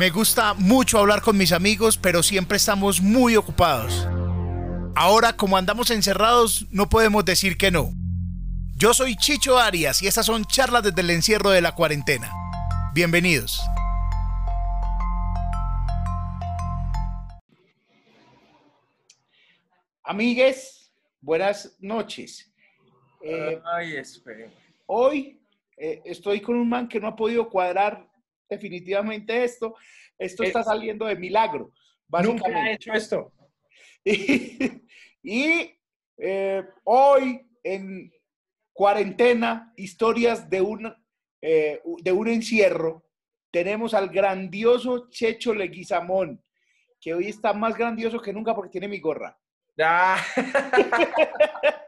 Me gusta mucho hablar con mis amigos, pero siempre estamos muy ocupados. Ahora, como andamos encerrados, no podemos decir que no. Yo soy Chicho Arias y estas son charlas desde el encierro de la cuarentena. Bienvenidos. Amigues, buenas noches. Eh, Ay, espere. Hoy eh, estoy con un man que no ha podido cuadrar definitivamente esto. Esto está saliendo de milagro. Nunca ha hecho esto. Y, eh, hoy en cuarentena, historias de un, de un encierro, tenemos al grandioso Checho Leguizamón, que hoy está más grandioso que nunca porque tiene mi gorra. Ah.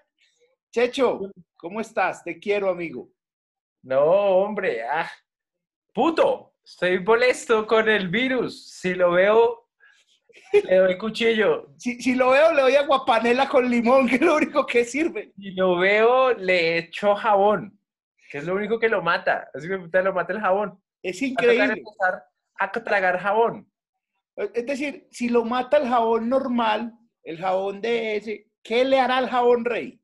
Checho, ¿cómo estás? Te quiero, amigo. No, hombre, ah, puto, estoy molesto con el virus. Si lo veo, le doy cuchillo. Si, lo veo, le doy aguapanela con limón, que es lo único que sirve. Si lo veo, le echo jabón, que es lo único que lo mata. Así que lo mata el jabón. Es increíble. A, a tragar jabón. Es decir, si lo mata el jabón normal, el jabón de ese, ¿qué le hará al jabón rey?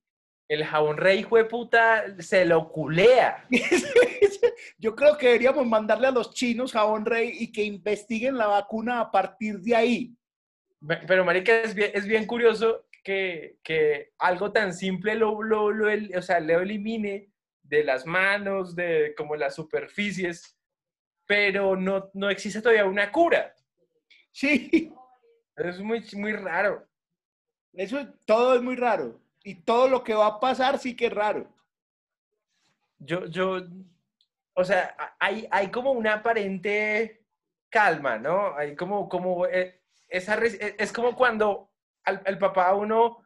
El jabón rey, hijo de puta, se lo culea. Yo creo que deberíamos mandarle a los chinos jabón rey y que investiguen la vacuna a partir de ahí. Pero, marica, es bien, es bien curioso que, que, algo tan simple lo, lo, lo, o sea, le elimine de las manos, de como las superficies, pero no, no existe todavía una cura. Sí. Es muy, muy raro. Eso todo es muy raro. Y todo lo que va a pasar sí que es raro. Yo, yo, o sea, hay, hay como una aparente calma, ¿no? Hay como, como, eh, esa, eh, es como cuando al, el papá uno,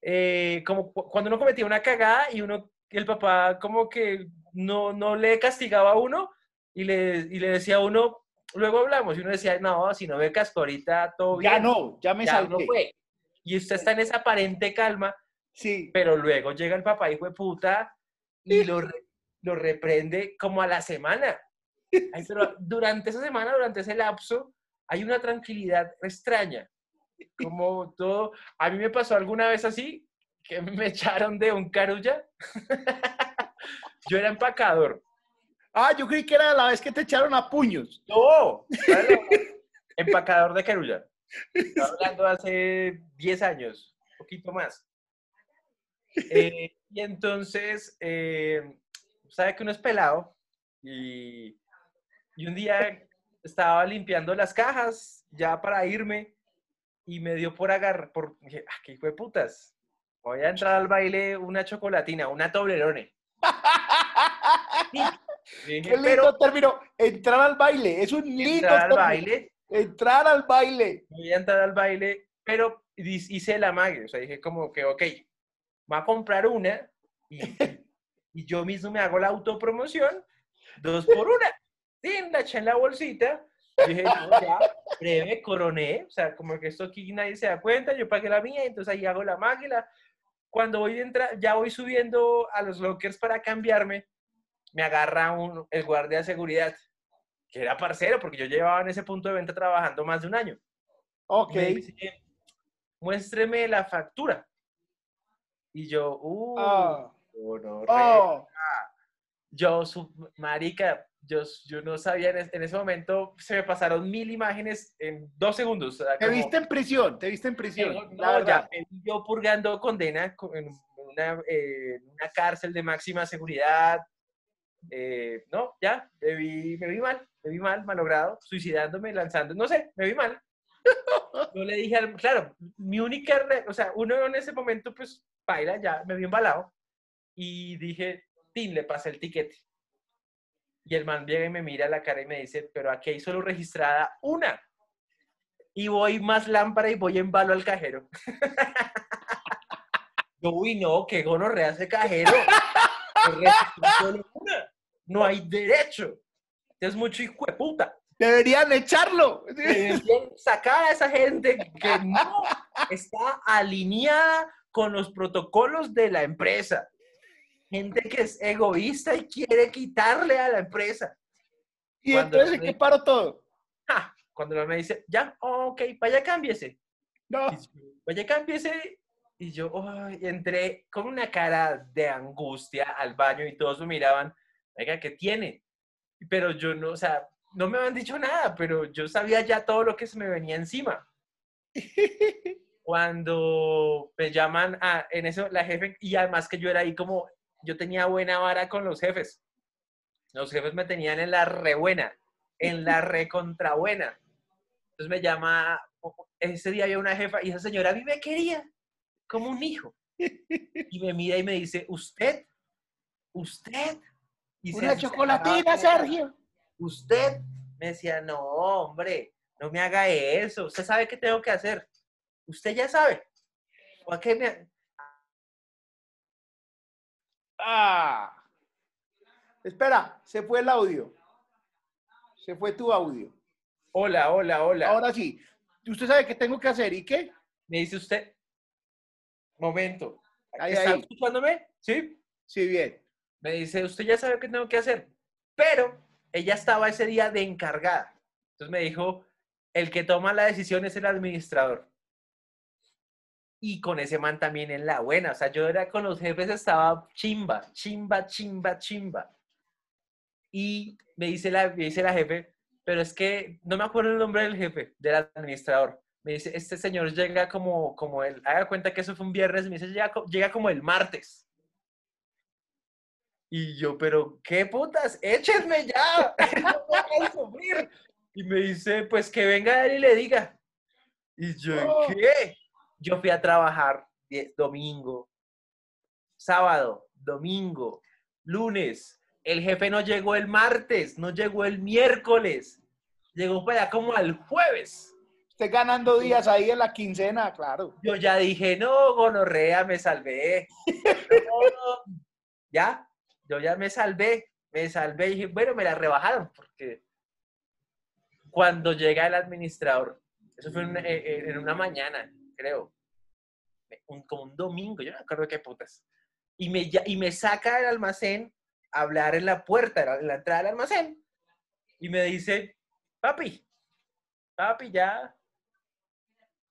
eh, como cuando uno cometía una cagada y uno, el papá como que no, no le castigaba a uno y le, y le decía a uno, luego hablamos y uno decía, no, si no me casco ahorita, todo bien. Ya no, ya me ya No fue y usted está en esa aparente calma, sí. pero luego llega el papá hijo de puta y lo, lo reprende como a la semana. pero durante esa semana, durante ese lapso, hay una tranquilidad extraña. Como todo, a mí me pasó alguna vez así, que me echaron de un carulla. Yo era empacador. Ah, yo creí que era la vez que te echaron a puños. No, empacador de carulla. Hablando hace 10 años, un poquito más. Eh, y entonces, eh, sabe que uno es pelado y, y un día estaba limpiando las cajas ya para irme y me dio por agarrar, por, dije, ah, qué hijo de putas, voy a entrar al baile una chocolatina, una Toblerone. qué lindo término, entrar al baile, es un lindo entrar al baile Entrar al baile. Voy a entrar al baile, pero hice la magia. O sea, dije como que, ok, voy a comprar una y, y yo mismo me hago la autopromoción, dos por una. Sí, la eché en la bolsita. dije, ya, breve, coroné. O sea, como que esto aquí nadie se da cuenta, yo pagué la mía, entonces ahí hago la máquina. Cuando voy a entrar, ya voy subiendo a los lockers para cambiarme, me agarra un, el guardia de seguridad que era parcero, porque yo llevaba en ese punto de venta trabajando más de un año. Ok. muéstreme la factura. Y yo, uh, oh. oh. yo, su, marica, yo, yo no sabía, en, ese momento se me pasaron mil imágenes en dos segundos. te viste en prisión, te viste en prisión. No, ya, yo purgando condena en una, eh, una cárcel de máxima seguridad, eh, no, ya, me vi, me vi mal, me vi mal, malogrado, suicidándome, lanzando, no sé, me vi mal. Yo le dije al, claro, mi única, o sea, uno en ese momento, pues, baila, ya, me vi embalado, y dije, Tin, le pasé el tiquete. Y el man llega y me mira a la cara y me dice, pero aquí hay solo registrada una. Y voy más lámpara y voy en balo al cajero. Yo, uy, no, qué gonorrea ese cajero. No hay derecho. Es mucho hijo de puta. Deberían echarlo. Deberían sacar a esa gente que no está alineada con los protocolos de la empresa. Gente que es egoísta y quiere quitarle a la empresa. ¿Y entonces qué paro todo? Ja, Cuando la me dice, ya, ok, vaya, cámbiese. No. Yo, Vaya, cámbiese. Y yo ay, entré con una cara de angustia al baño y todos me miraban, oiga, ¿qué tiene? Pero yo no, o sea, no me habían dicho nada, pero yo sabía ya todo lo que se me venía encima. Cuando me llaman a, en eso, la jefe, y además que yo era ahí como, yo tenía buena vara con los jefes. Los jefes me tenían en la re buena, en la re contra buena. Entonces me llama, ese día había una jefa y esa señora a mí me quería como un hijo. Y me mira y me dice, ¿usted? ¿Usted? Y Una chocolatina, se Sergio. usted me decía, no, hombre, no me haga eso, usted sabe qué tengo que hacer, usted ya sabe. ¿O a qué me- Ah. Espera, se fue el audio. Se fue tu audio. Hola, hola, hola. Ahora sí. ¿Usted sabe qué tengo que hacer y qué? Me dice usted, momento, Ahí, ¿está ahí. escuchándome? Sí. Sí, bien. Me dice, usted ya sabe qué tengo que hacer, pero ella estaba ese día de encargada. Entonces me dijo, el que toma la decisión es el administrador. Y con ese man también en la buena. O sea, yo era con los jefes, estaba chimba, chimba, chimba, chimba. Y me dice la, me dice la jefe, pero es que no me acuerdo el nombre del jefe, del administrador. Me dice, este señor llega como, como el, haga cuenta que eso fue un viernes, me dice, llega, llega como el martes. Y yo, pero qué putas, échenme ya, no me hagan sufrir. Y me dice, pues que venga él y le diga. Y yo, Oh. ¿qué? Yo fui a trabajar domingo, sábado, domingo, lunes. El jefe no llegó el martes, no llegó el miércoles. Llegó para como al jueves. Usted ganando días ahí en la quincena, claro. Yo ya dije, no, gonorrea, me salvé. No, no. ya, yo ya me salvé, me salvé y dije, bueno, me la rebajaron porque cuando llega el administrador, eso fue en, una- eh, eh, en una mañana, creo, un- como un domingo, yo no me acuerdo qué putas, y me, y me saca del almacén a hablar en la puerta, en la- en entrada del almacén, y me dice, papi, papi, ya,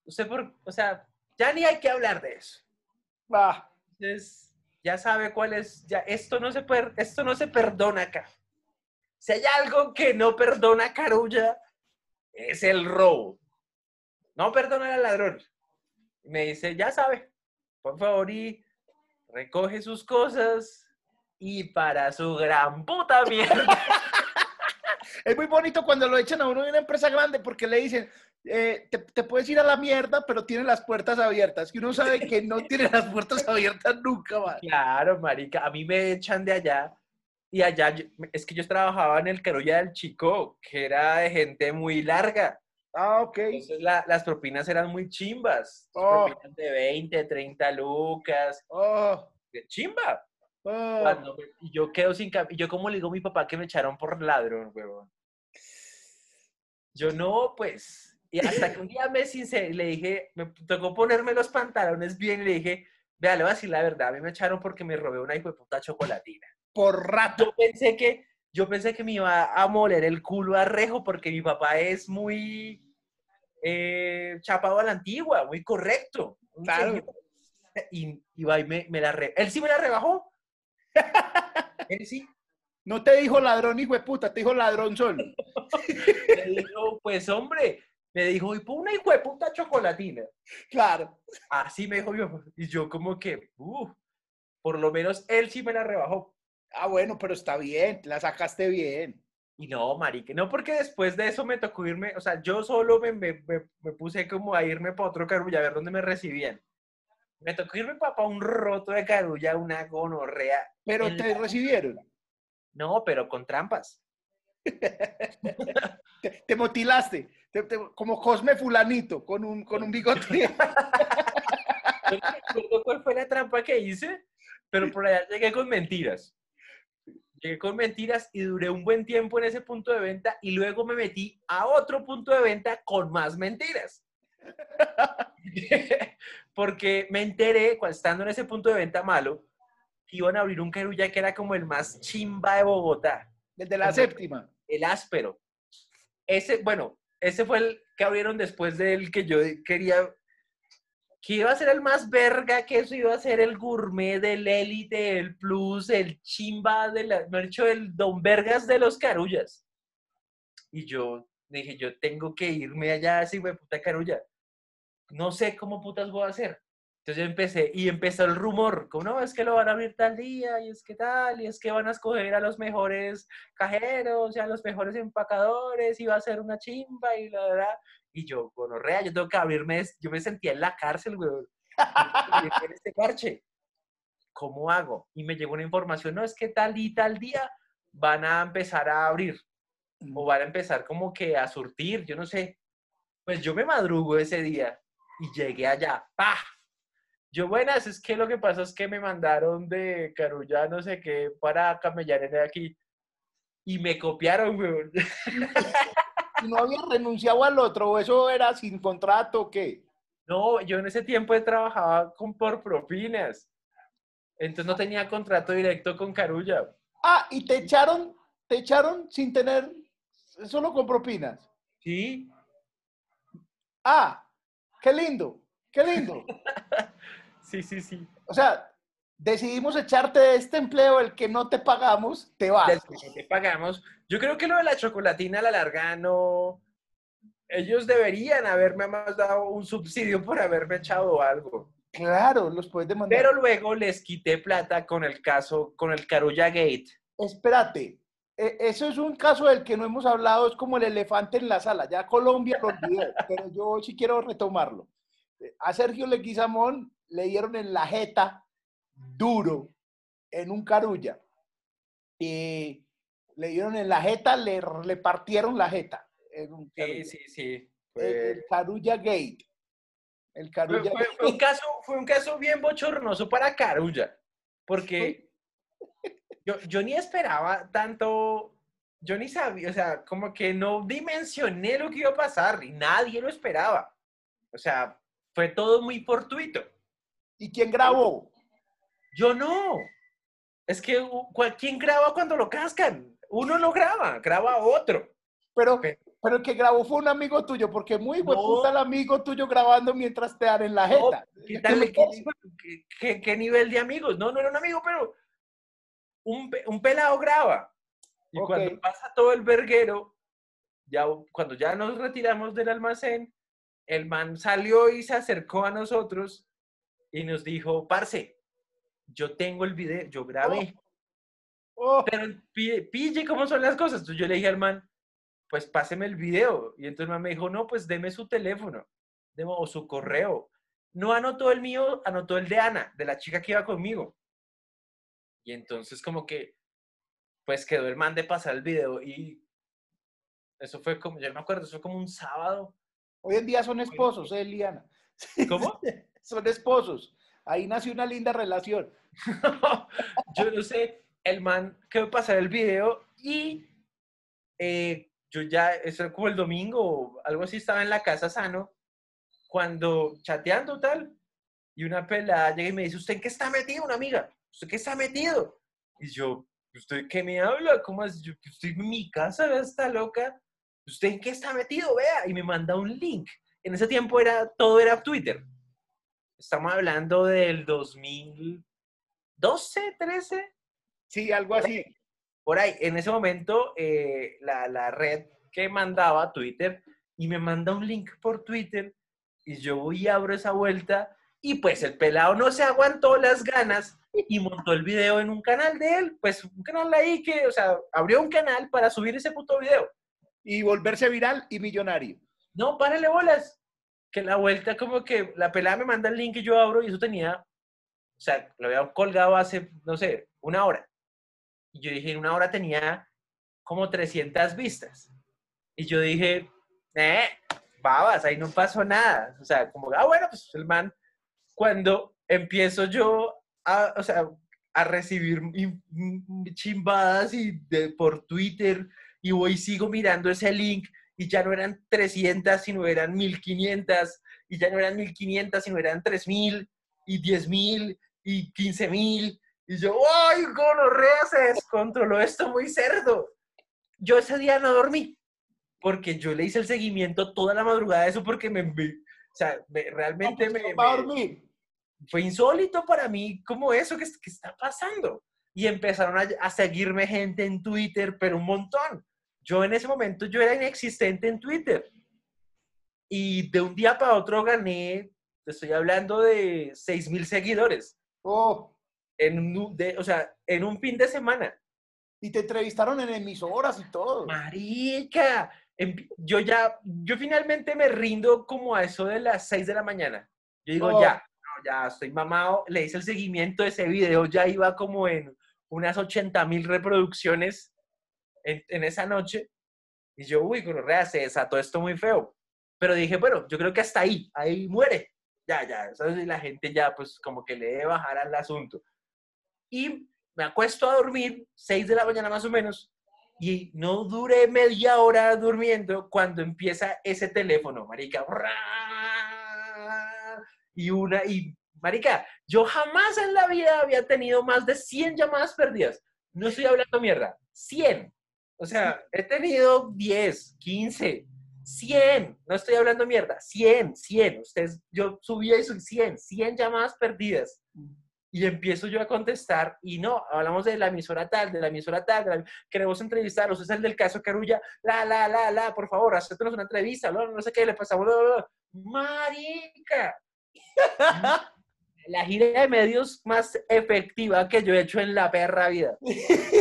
usted por, o sea, ya ni hay que hablar de eso. Ah, Entonces, ya sabe cuál es, ya, esto no se per- esto no se perdona acá. Si hay algo que no perdona Carulla, es el robo. No perdona al ladrón. Me dice, ya sabe, por favor, y recoge sus cosas y para su gran puta mierda. es muy bonito cuando lo echan a uno de una empresa grande porque le dicen, eh, te, te puedes ir a la mierda, pero tiene las puertas abiertas. Y uno sabe que no tiene las puertas abiertas nunca más. Claro, marica, a mí me echan de allá y allá yo- es que yo trabajaba en el Carulla del Chico, que era de gente muy larga. Ah, ok. Entonces la- las propinas eran muy chimbas. Oh. Propinas de 20, 30 lucas, Oh, de chimba. oh. Cuando y yo quedo sin yo como le digo a mi papá que me echaron por ladrón, huevón. Yo no, pues. Y hasta que un día me sinceré, le dije, me tocó ponerme los pantalones bien y le dije, vea, le voy a decir la verdad, a mí me echaron porque me robé una hijo de puta chocolatina. Por rato. Yo pensé que, yo pensé que me iba a moler el culo a rejo porque mi papá es muy eh, chapado a la antigua, muy correcto. Claro. señor. Y, y va y me, me la re- Él sí me la rebajó. Él sí. No te dijo ladrón, hijo de puta, te dijo ladrón solo. Me dijo, pues hombre, me dijo, y por una puta chocolatina. Claro. Así me dijo yo. Y yo como que, uff, por lo menos él sí me la rebajó. Ah, bueno, pero está bien, la sacaste bien. Y no, marique, no porque después de eso me tocó irme, o sea, yo solo me, me, me- me puse como a irme para otro carulla, a ver dónde me recibían. Me tocó irme para un roto de carulla, una gonorrea. Pero te la- recibieron. No, pero con trampas. Te, te motilaste. Te- te- como Cosme Fulanito, con un, con un bigote. No recuerdo cuál fue la trampa que hice, pero por allá llegué con mentiras. Llegué con mentiras y duré un buen tiempo en ese punto de venta y luego me metí a otro punto de venta con más mentiras. Porque me enteré, cuando estando en ese punto de venta malo, que iban a abrir un carulla que era como el más chimba de Bogotá, Desde la Como- séptima. el áspero. Ese, bueno, ese fue el que abrieron después del que yo quería, que iba a ser el más verga, que eso iba a ser el gourmet del élite, el plus, el chimba, de la, me dicho, el don vergas de los carullas. Y yo dije, yo tengo que irme allá, así, güey, puta carulla. No sé cómo putas voy a hacer. Entonces yo empecé, y empezó el rumor, como no, es que lo van a abrir tal día, y es que tal, y es que van a escoger a los mejores cajeros, y a los mejores empacadores, y va a ser una chimba, y la verdad. Y yo, bueno, real, yo tengo que abrirme, yo me sentía en la cárcel, güey, en este parche. ¿Cómo hago? Y me llegó una información, no, es que tal y tal día van a empezar a abrir, o van a empezar como que a surtir, yo no sé. Pues yo me madrugo ese día, y llegué allá, ¡pah! Yo, buenas, es que lo que pasa es que me mandaron de Carulla, no sé qué, para camellar en aquí. Y me copiaron. ¿Y no había renunciado al otro? ¿O eso era sin contrato o qué? No, yo en ese tiempo trabajaba con, por propinas. Entonces no tenía contrato directo con Carulla. Ah, y te echaron, te echaron sin tener, solo con propinas. Sí. Ah, qué lindo, qué lindo. Sí, sí, sí. O sea, decidimos echarte de este empleo, el que no te pagamos, te vas. Del que no te pagamos. Yo creo que lo de la chocolatina a la larga no. Ellos deberían haberme más dado un subsidio por haberme echado algo. Claro, los puedes demandar. Pero luego les quité plata con el caso, con el Carulla Gate. Espérate, e- eso es un caso del que no hemos hablado, es como el elefante en la sala. Ya Colombia lo olvidó, pero yo sí quiero retomarlo. A Sergio Leguizamón le dieron en la jeta duro en un carulla. Y le dieron en la jeta, le, le partieron la jeta. En un Sí, carulla. sí, sí. El, Fue, el Carulla Gate. El fue- Carulla fue- fue un caso, fue un caso bien bochornoso para Carulla. Porque yo, yo ni esperaba tanto. Yo ni sabía, o sea, como que no dimensioné lo que iba a pasar y nadie lo esperaba. O sea, fue todo muy fortuito. ¿Y quién grabó? Yo no. Es que u- cual- ¿quién graba cuando lo cascan? Uno no graba, graba otro. Pero, Pe- pero el que grabó fue un amigo tuyo, porque muy buen No. el amigo tuyo grabando mientras te dan en la No, jeta. ¿Qué, tal, qué, qué- qué- qué nivel de amigos? No, no era un amigo, pero un, un pelado graba. Y cuando pasa todo el verguero, ya, cuando ya nos retiramos del almacén, el man salió y se acercó a nosotros y nos dijo, parce, yo tengo el video, yo grabé. Oh, pero pi- pille cómo son las cosas. Entonces yo le dije al man, pues páseme el video. Y entonces el man me dijo, no, pues deme su teléfono deme- o su correo. No anotó el mío, anotó el de Ana, de la chica que iba conmigo. Y entonces como que, pues quedó el man de pasar el video y eso fue como, yo no me acuerdo, eso fue como un sábado. hoy en día son esposos, eh, Liana. ¿Cómo? Son esposos. Ahí nació una linda relación. yo no sé, el man quedó pasar el video y eh, yo ya, eso como el domingo o algo así, estaba en la casa sano, cuando chateando tal, y una pelada llega y me dice, ¿usted en qué está metido, una amiga? ¿Usted qué está metido? Y yo, ¿usted qué me habla? ¿Cómo es? Yo, estoy en mi casa, está loca. ¿Usted en qué está metido? Vea. Y me manda un link. En ese tiempo era, todo era Twitter. Estamos hablando del 2012, 13, Sí, algo así. por ahí. En ese momento, eh, la, la red que mandaba Twitter y me manda un link por Twitter y yo voy y abro esa vuelta y pues el pelado no se aguantó las ganas y montó el video en un canal de él, pues un canal ahí que, o sea, abrió un canal para subir ese puto video. Y volverse viral y millonario. No, párale bolas. Que la vuelta como que la pelada me manda el link y yo abro y eso tenía, o sea, lo había colgado hace, no sé, una hora. Y yo dije, en una hora tenía como 300 vistas. Y yo dije, eh, babas, ahí no pasó nada. O sea, como, ah, bueno, pues el man, cuando empiezo yo a, o sea, a recibir im- im- chimbadas y de, por Twitter y voy sigo mirando ese link y ya no eran 300, sino eran 1500, y ya no eran 1500, sino eran 3000, y 10000, y 15000, y yo, ¡ay, gonorrea! Se descontroló esto muy cerdo. Yo ese día no dormí. porque yo le hice el seguimiento toda la madrugada de eso porque me, me- o sea, me- realmente me, Va a me- fue insólito para mí como eso que, que está pasando. Y empezaron a, a seguirme gente en Twitter, pero un montón. Yo en ese momento yo era inexistente en Twitter. Y de un día para otro gané, te estoy hablando de 6 mil seguidores. Oh, En un, de- o sea, en un fin de semana. y te entrevistaron en emisoras y todo. Marica, yo ya, yo finalmente me rindo como a eso de las 6 de la mañana. Yo digo, No. ya, ya estoy mamado, le hice el seguimiento de ese video, ya iba como en unas 80 mil reproducciones en, esa noche. Y yo, uy, gonorrea, se desató esto muy feo. Pero dije, bueno, yo creo que hasta ahí, ahí muere. Ya, ya, ¿sabes? Y la gente ya, pues, como que le debe bajar al asunto. Y me acuesto a dormir, 6 de la mañana más o menos, y no duré media hora durmiendo cuando empieza ese teléfono, marica. Y una, y marica, yo jamás en la vida había tenido más de 100 llamadas perdidas. No estoy hablando mierda, 100. O sea, he tenido 10, 15, 100. No estoy hablando mierda, 100, 100. Ustedes, yo subí eso, 100, 100 llamadas perdidas. Y empiezo yo a contestar, y no, hablamos de la emisora tal, de la emisora tal, de la- queremos entrevistarlos, es el del caso Carulla, la, la, la, la, por favor, acéptenos una entrevista, no, no sé qué, le pasamos, bla, bla, bla. marica. La gira de medios más efectiva que yo he hecho en la perra vida.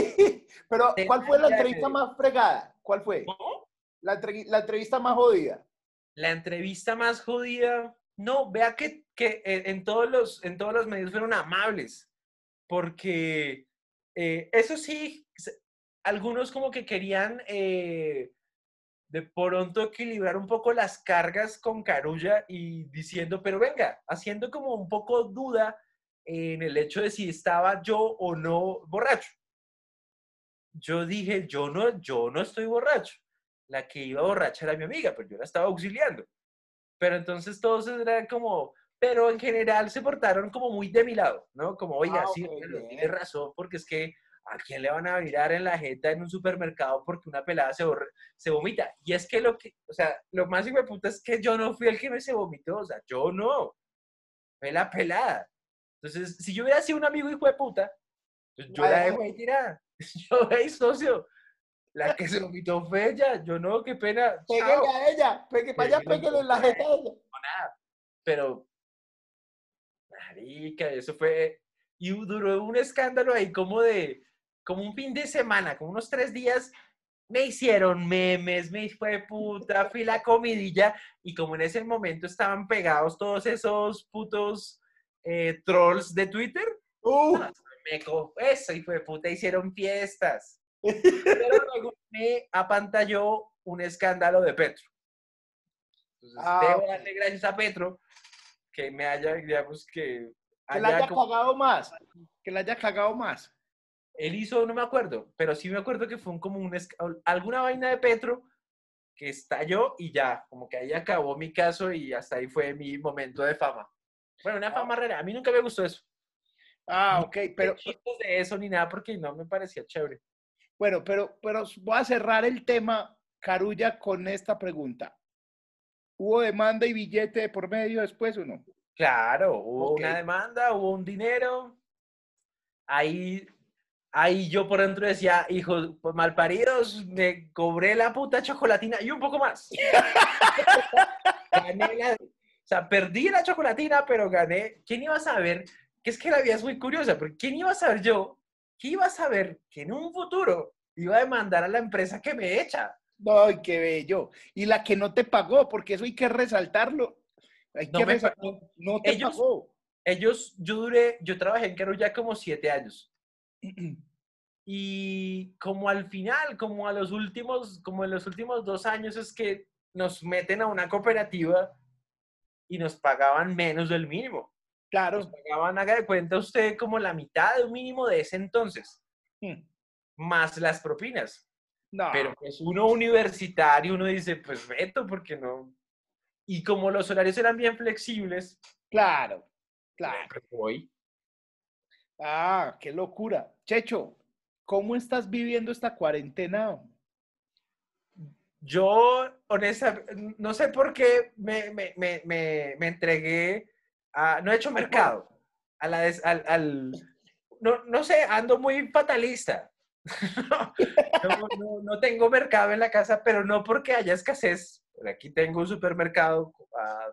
Pero, ¿cuál fue la entrevista más fregada? ¿Cuál fue? La, entre- la entrevista más jodida. La entrevista más jodida, no, vea que, que en, en todos los, en todos los medios fueron amables, porque eh, eso sí, algunos como que querían eh, de pronto equilibrar un poco las cargas con Carulla y diciendo, pero venga, haciendo como un poco duda en el hecho de si estaba yo o no borracho. Yo dije, yo no, yo no estoy borracho. La que iba borracha era mi amiga, pero yo la estaba auxiliando. Pero entonces todos eran como, pero en general se portaron como muy de mi lado, ¿no? Como, oiga, Ah, sí, tiene razón, porque es que ¿a quién le van a mirar en la jeta en un supermercado porque una pelada se, borra- se vomita? Y es que lo que, o sea, lo más hijo de puta es que yo no fui el que me se vomitó, o sea, yo no. Fue la pelada. Entonces, si yo hubiera sido un amigo hijo de puta, pues yo la dejo ahí tirada. Yo, hey, socio, la que se vomitó fue ella, yo no, qué pena. Pégale a ella. Pegue, vaya, Pégale pégale en la jeta a ella. no nada. Pero, marica, eso fue, y duró un escándalo ahí como de, como un fin de semana, como unos tres días, me hicieron memes, me fue puta, fui la comidilla, y como en ese momento estaban pegados todos esos putos eh, trolls de Twitter, Uh, me eso, y fue puta, hicieron fiestas. Pero luego me apantalló un escándalo de Petro. Entonces, Ah, debo darle gracias a Petro que me haya, digamos, que que la haya como- cagado más. Que la haya cagado más. él hizo, no me acuerdo, pero sí me acuerdo que fue un, como un, alguna vaina de Petro que estalló y ya, como que ahí acabó mi caso y hasta ahí fue mi momento de fama. Bueno, una fama rara, a mí nunca me gustó eso. Ah, ok, Pero chistes de eso ni nada porque no me parecía chévere. bueno, pero, pero voy a cerrar el tema, Carulla, con esta pregunta. ¿Hubo demanda y billete de por medio después o no? Claro, hubo Ok. una demanda, hubo un dinero. Ahí, ahí yo por dentro decía, hijos pues, malparidos, me cobré la puta chocolatina y un poco más. gané la, o sea, perdí la chocolatina, pero gané. ¿Quién iba a saber? Que es que la vida es muy curiosa, porque ¿quién iba a saber yo? ¿Quién iba a saber que en un futuro iba a demandar a la empresa que me echa? Ay, qué bello. Y la que no te pagó, porque eso hay que resaltarlo. Hay No que me resal- pagó. no, no te Ellos- pagó. Ellos, yo duré, yo trabajé en Carulla como siete años. Y como al final, como a los últimos, como en los últimos dos años es que nos meten a una cooperativa y nos pagaban menos del mínimo. Nos Claro. pagaban, haga de cuenta usted, como la mitad de un mínimo de ese entonces, Mm. más las propinas. No. Pero pues uno universitario, uno dice, pues veto, porque no. Y como los horarios eran bien flexibles, Claro, claro. pues voy. Ah, qué locura. Checho, ¿cómo estás viviendo esta cuarentena? Yo, honestamente, no sé por qué me, me, me, me, entregué no he hecho mercado, al, no, no sé, ando muy fatalista. no, no, tengo mercado en la casa, pero no porque haya escasez. Aquí tengo un supermercado a,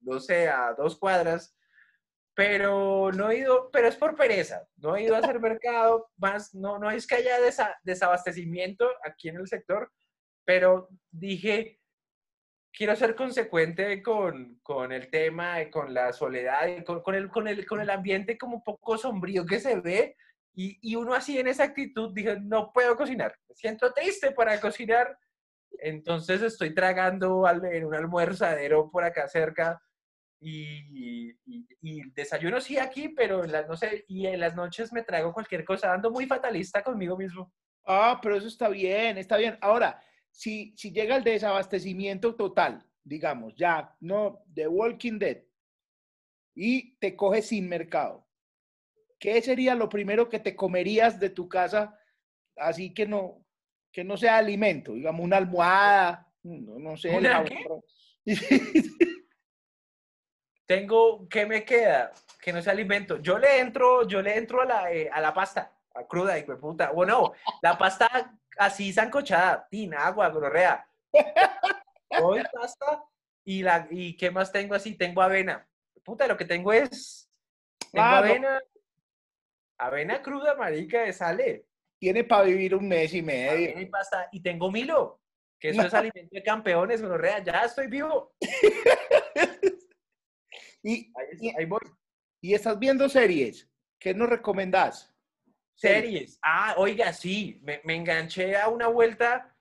no sé, a dos cuadras, pero no he ido, pero es por pereza. No he ido a hacer mercado, más, no, no es que haya desabastecimiento aquí en el sector, pero dije, quiero ser consecuente con, con el tema, con la soledad, con, con, el, con, el, con el ambiente como un poco sombrío que se ve y, y, uno así en esa actitud dije, no puedo cocinar, me siento triste para cocinar. Entonces estoy tragando en un almuerzadero por acá cerca y, y, desayuno sí aquí, pero en las, no sé, y en las noches me traigo cualquier cosa, ando muy fatalista conmigo mismo. Ah, pero eso está bien, está bien. Ahora, si, si llega el desabastecimiento total, digamos, ya, no, de Walking Dead, y te coges sin mercado, ¿qué sería lo primero que te comerías de tu casa así que no, que no sea alimento? Digamos, una almohada, no, no sé. ¿Una qué? Tengo, ¿qué me queda? Que no sea alimento. Yo le entro, yo le entro a la, eh, a la pasta, a cruda, y puta. Bueno, la pasta así sancochada, tin, agua, gorrea. Hoy pasta y, la, y ¿qué más tengo así? Tengo avena. Puta, lo que tengo es tengo avena, Avena cruda, marica, sale. Tiene para vivir un mes y medio. Y, pasta. y tengo Milo, que eso es alimento de campeones, real, ya estoy vivo. y, ahí, voy. ¿Y estás viendo series? ¿Qué nos recomendás? Series. Ah, oiga, sí, me, enganché a una vuelta.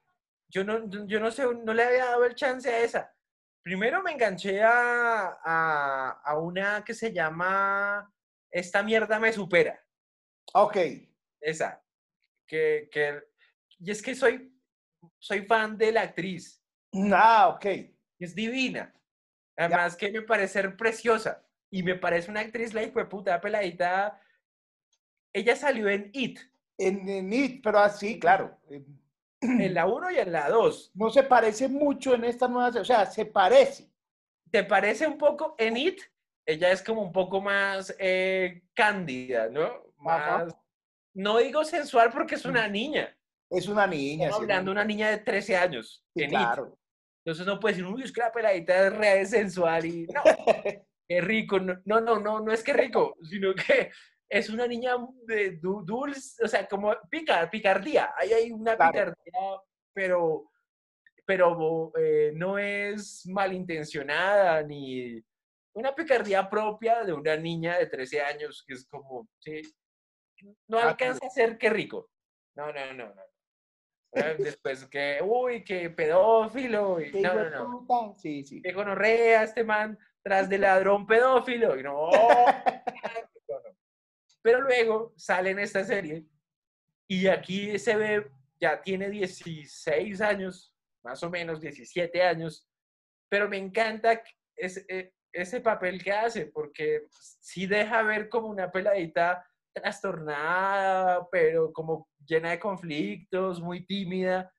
Yo no, yo no sé, no le había dado el chance a esa. Primero me enganché a, a, a una que se llama Esta mierda me supera. Ok. Esa. Que, que, y es que soy, soy fan de la actriz. Ah, ok. Es divina. Además que me parece preciosa. Y me parece una actriz, la hijo de puta, peladita. Ella salió en It. En, It, pero así, claro. En la 1 y en la 2. No se parece mucho en esta nueva, o sea, se parece. ¿Te parece un poco en It? Ella es como un poco más eh, cándida, ¿no? más, no digo sensual porque es una niña. Es una niña. Estamos hablando de una niña de 13 años. claro. Entonces no puede decir, uy, es que la peladita es real sensual y no, qué rico. No, no, no, no es que rico, sino que es una niña de dulce, o sea, como picar, picardía. Ahí hay una picardía, pero, pero eh, no es malintencionada ni una picardía propia de una niña de 13 años, que es como, sí, no ah, alcanza a ser que rico. No, no, no, no. Después que, uy, que pedófilo. Y, no, no, no. Sí, sí. Que gonorrea este man tras de ladrón pedófilo. Y no, Pero luego sale en esta serie y aquí se ve, ya tiene 16 años, más o menos 17 años, pero me encanta ese, e, ese papel que hace porque sí deja ver como una peladita trastornada, pero como llena de conflictos, muy tímida.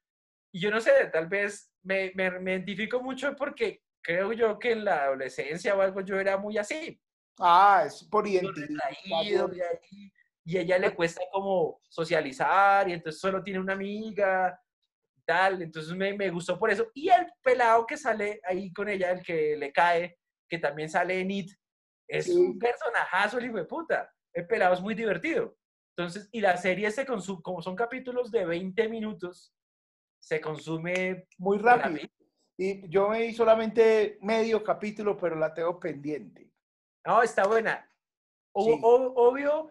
Y yo no sé, tal vez me, me, identifico mucho porque creo yo que en la adolescencia o algo yo era muy así. Ah, es por identidad. Y a ella le cuesta como socializar y entonces solo tiene una amiga y tal. Entonces me, me gustó por eso. Y el pelado que sale ahí con ella, el que le cae, que también sale en It, es un personajazo, el hijo de puta el pelado es muy divertido. Entonces, y la serie se consume, como son capítulos de 20 minutos, se consume muy rápido. Y yo vi solamente medio capítulo, pero la tengo pendiente. No, está buena. obvio,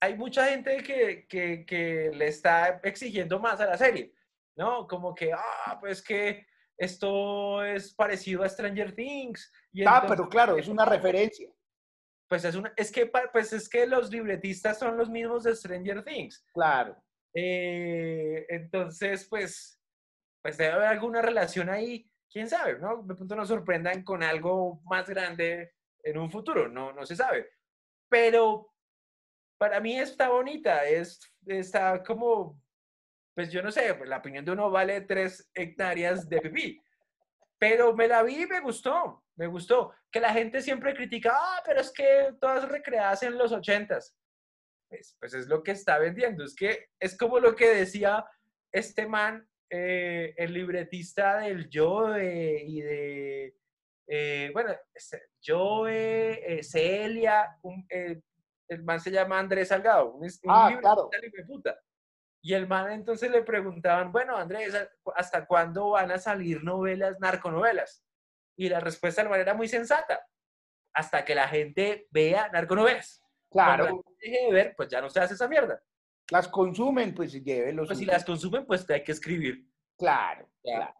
hay mucha gente que, que, que, le está exigiendo más a la serie, ¿no? Como que, ah, pues que esto es parecido a Stranger Things. Y ah, pero claro, es una referencia. Pues es, una, es, que, pues es que los libretistas son los mismos de Stranger Things. Claro. Eh, entonces, pues, pues debe haber alguna relación ahí. ¿Quién sabe? ¿no? De pronto nos sorprendan con algo más grande en un futuro. No, no se sabe. Pero para mí está bonita. Es, está como pues yo no sé, pues la opinión de uno vale tres hectáreas de pipí. Pero me la vi y me gustó, me gustó. Que la gente siempre critica, ah, pero es que todas recreadas en los ochentas. Pues, pues es lo que está vendiendo. Es que es como lo que decía este man, eh, el libretista del Yo y de, eh, bueno, Joe, eh, Celia, el man se llama Andrés Salgado, un, ah, claro. puta. Y el man entonces le preguntaban, bueno, Andrés, ¿hasta cuándo van a salir novelas, narconovelas? Y la respuesta del man era muy sensata, hasta que la gente vea narconovelas. Claro. deje de ver, pues ya no se hace esa mierda. Las consumen, pues llévenlos. Pues si las consumen, pues hay que escribir. Claro, claro.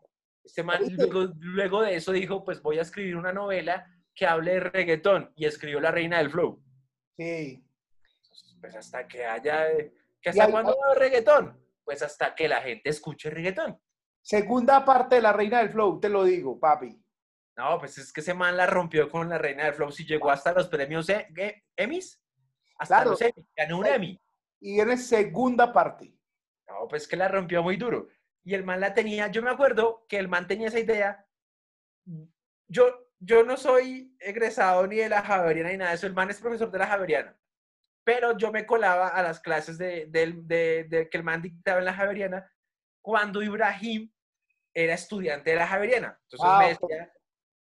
Este man luego, luego, de eso dijo, pues voy a escribir una novela que hable de reggaetón y escribió La Reina del Flow. Sí. Pues hasta que haya hasta cuándo a reggaetón? Pues hasta que la gente escuche reggaetón. Segunda parte de La Reina del Flow, te lo digo, papi. No, pues es que ese man la rompió con La Reina del Flow. Si llegó hasta los premios e, e, Emmys, hasta los Emmys, ganó un Emmy. Y viene segunda parte. No, pues que la rompió muy duro. Y el man la tenía, yo me acuerdo que el man tenía esa idea. Yo, yo no soy egresado ni de la Javeriana ni nada de eso. El man es profesor de la Javeriana pero yo me colaba a las clases de, que el man dictaba en la Javeriana cuando Ibrahim era estudiante de la Javeriana. Entonces me decía,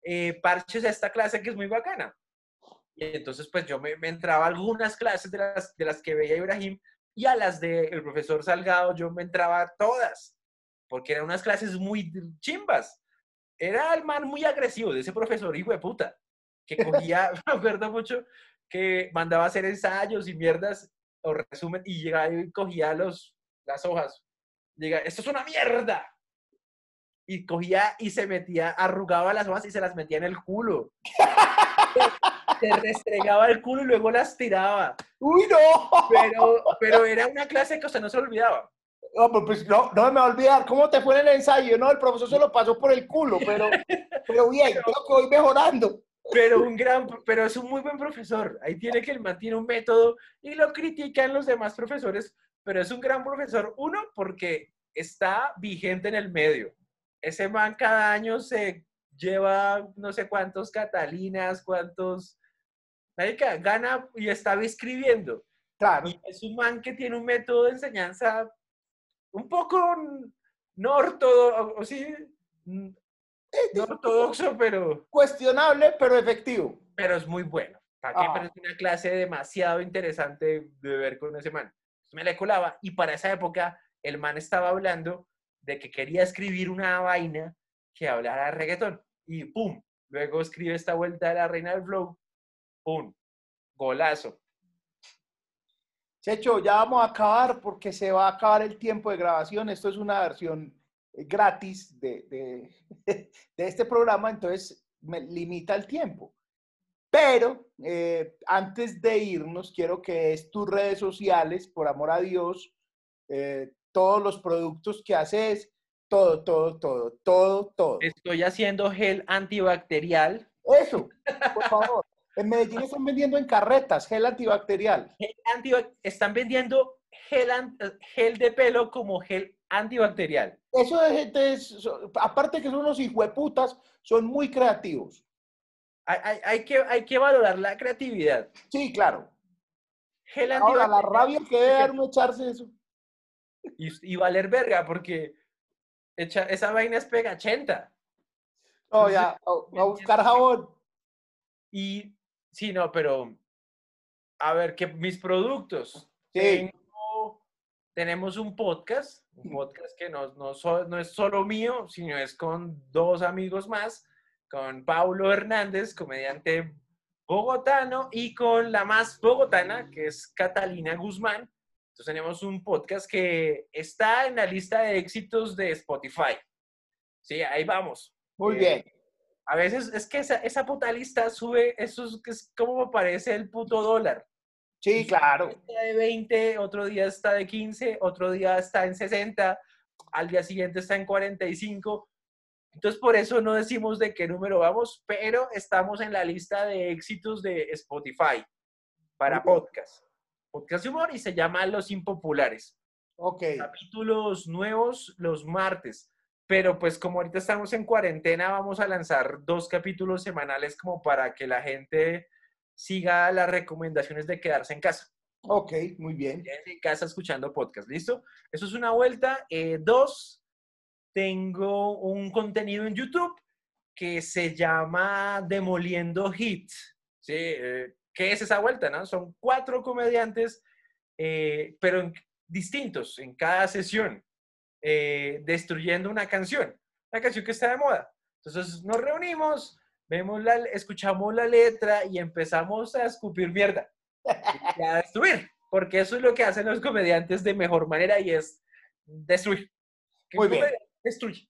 eh, parches a esta clase que es muy bacana. Y entonces pues yo me, entraba a algunas clases de las, de las que veía Ibrahim y a las del profesor Salgado yo me entraba a todas, porque eran unas clases muy chimbas. Era el man muy agresivo de ese profesor, hijo de puta, que cogía, me acuerdo mucho, que mandaba hacer ensayos y mierdas o resumen y llegaba y cogía los, las hojas. Llega, esto es una mierda. Y cogía y se metía, arrugaba las hojas y se las metía en el culo. se restregaba el culo y luego las tiraba. ¡Uy, no! Pero, pero era una clase que usted no se olvidaba. No, pues no, no me va a olvidar. ¿Cómo te fue en el ensayo? No, el profesor se lo pasó por el culo, pero, pero bien, creo que voy mejorando pero un gran, pero es un muy buen profesor. Ahí tiene que él mantiene un método y lo critican los demás profesores, pero es un gran profesor. Uno, porque está vigente en el medio. Ese man cada año se lleva no sé cuántos Catalinas, cuántos... Marica, gana y estaba escribiendo. Claro. Y es un man que tiene un método de enseñanza un poco no ortodoxo, sí, no ortodoxo, pero... Cuestionable, pero efectivo. Pero es muy bueno. ¿Para qué? Pero es una clase demasiado interesante de ver con ese man. Me la colaba y para esa época el man estaba hablando de que quería escribir una vaina que hablara de reggaetón. Y ¡pum! Luego escribe esta vuelta de la reina del flow. ¡Pum! Golazo. Checho, ya vamos a acabar porque se va a acabar el tiempo de grabación. Esto es una versión gratis de, de, este programa, entonces me limita el tiempo. Pero eh, antes de irnos, quiero que es tus redes sociales, por amor a Dios, eh, todos los productos que haces, todo, todo, todo, todo, todo. Estoy haciendo gel antibacterial. Eso, por favor. En Medellín están vendiendo en carretas gel antibacterial. están vendiendo gel, gel de pelo como gel antibacterial. Eso de gente, es, aparte que son unos hijueputas, son muy creativos. Hay, hay, que, hay que valorar la creatividad. Sí, claro. Gel Ahora, la rabia que debe dar uno echarse eso. Y, y, valer verga, porque echa, esa vaina es pegachenta. Oh, ya, a buscar jabón. Y, sí, no, pero, a ver, que mis productos. Sí tenemos un podcast, un podcast que no, no, es solo mío, sino es con dos amigos más, con Paulo Hernández, comediante bogotano, y con la más bogotana, que es Catalina Guzmán. Entonces tenemos un podcast que está en la lista de éxitos de Spotify. Sí, ahí vamos. Muy bien. A veces es que esa, esa puta lista sube, eso es, es como parece el puto dólar. Sí, claro. Está de 20, otro día está de 15, otro día está en 60, al día siguiente está en 45. Entonces, por eso no decimos de qué número vamos, pero estamos en la lista de éxitos de Spotify para podcast. Podcast de humor y se llama Los Impopulares. Ok. Capítulos nuevos los martes. Pero pues como ahorita estamos en cuarentena, vamos a lanzar dos capítulos semanales como para que la gente siga las recomendaciones de quedarse en casa. Ok, muy bien. Quédense en casa escuchando podcast, ¿listo? Eso es una vuelta. Eh, dos, tengo un contenido en YouTube que se llama Demoliendo Hits. ¿sí? Eh, ¿Qué es esa vuelta? No? Son cuatro comediantes, eh, pero en- distintos en cada sesión, eh, destruyendo una canción, una canción que está de moda. Entonces nos reunimos, vemos la, escuchamos la letra y empezamos a escupir mierda y a destruir, porque eso es lo que hacen los comediantes de mejor manera y es destruir. Muy bien. Destruye.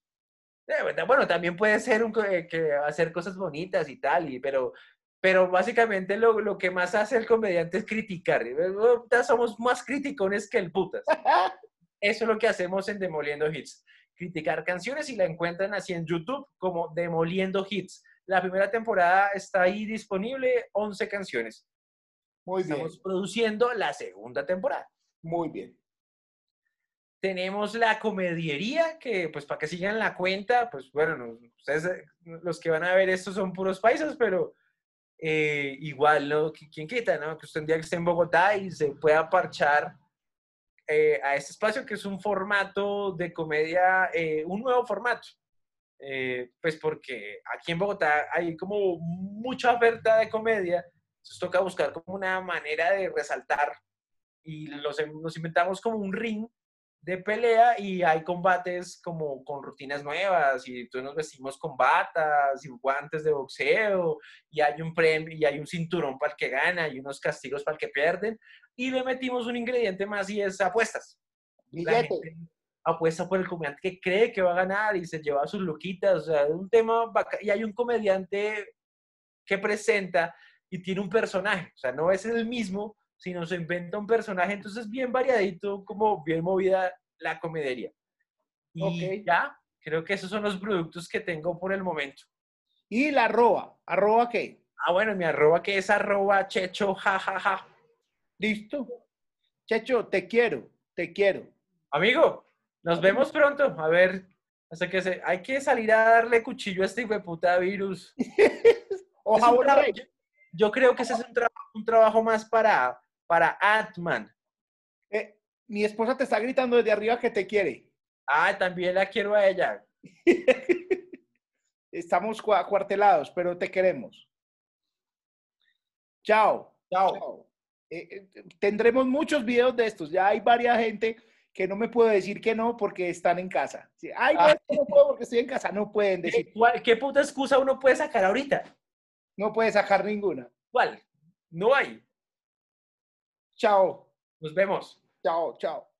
Eh, bueno, también puede ser un, eh, que hacer cosas bonitas y tal, y, pero, pero básicamente lo, lo que más hace el comediante es criticar. Ahorita Somos más criticones que el putas. Eso es lo que hacemos en Demoliendo Hits. Criticar canciones y la encuentran así en YouTube como Demoliendo Hits. La primera temporada está ahí disponible, 11 canciones. Muy bien. Estamos produciendo la segunda temporada. Muy bien. Tenemos la comediería, que pues para que sigan la cuenta, pues bueno, no- ustedes, los que van a ver esto son puros paisas, pero eh, igual, ¿no? Qui- ¿Quién quita, no? Que usted un día que esté en Bogotá y se pueda parchar eh, a este espacio, que es un formato de comedia, eh, un nuevo formato. Eh, pues porque aquí en Bogotá hay como mucha oferta de comedia, entonces toca buscar como una manera de resaltar y los, nos inventamos como un ring de pelea y hay combates como con rutinas nuevas y entonces nos vestimos con batas y guantes de boxeo y hay un premio y hay un cinturón para el que gana y unos castigos para el que pierden y le metimos un ingrediente más y es apuestas. Billete. apuesta por el comediante que cree que va a ganar y se lleva sus loquitas, o sea, es un tema y hay un comediante que presenta y tiene un personaje, o sea, no es el mismo, sino se inventa un personaje, entonces bien variadito, como bien movida la comedería. Y Ok. ya, creo que esos son los productos que tengo por el momento. Y la arroba. ¿Arroba qué? Ah, bueno, mi arroba que es arroba checho, jajaja. ¿Listo? Checho, te quiero. Te quiero. Amigo, nos vemos pronto. A ver, hasta que se... Hay que salir a darle cuchillo a este hijo de puta virus. O Es un jabón traba- rey. yo, creo que ese es un, traba- un trabajo más para, para Atman. Eh, mi esposa te está gritando desde arriba que te quiere. Ah, también la quiero a ella. Estamos cua- cuartelados, pero te queremos. Chao. Chao. Eh, tendremos muchos videos de estos. Ya hay varias gente que no me puede decir que no porque están en casa. Ay, no, Ah. no puedo porque estoy en casa. No pueden ¿Qué, decir. cuál- qué puta excusa uno puede sacar ahorita? No puede sacar ninguna. ¿Cuál? No hay. Chao. Nos vemos. Chao, chao.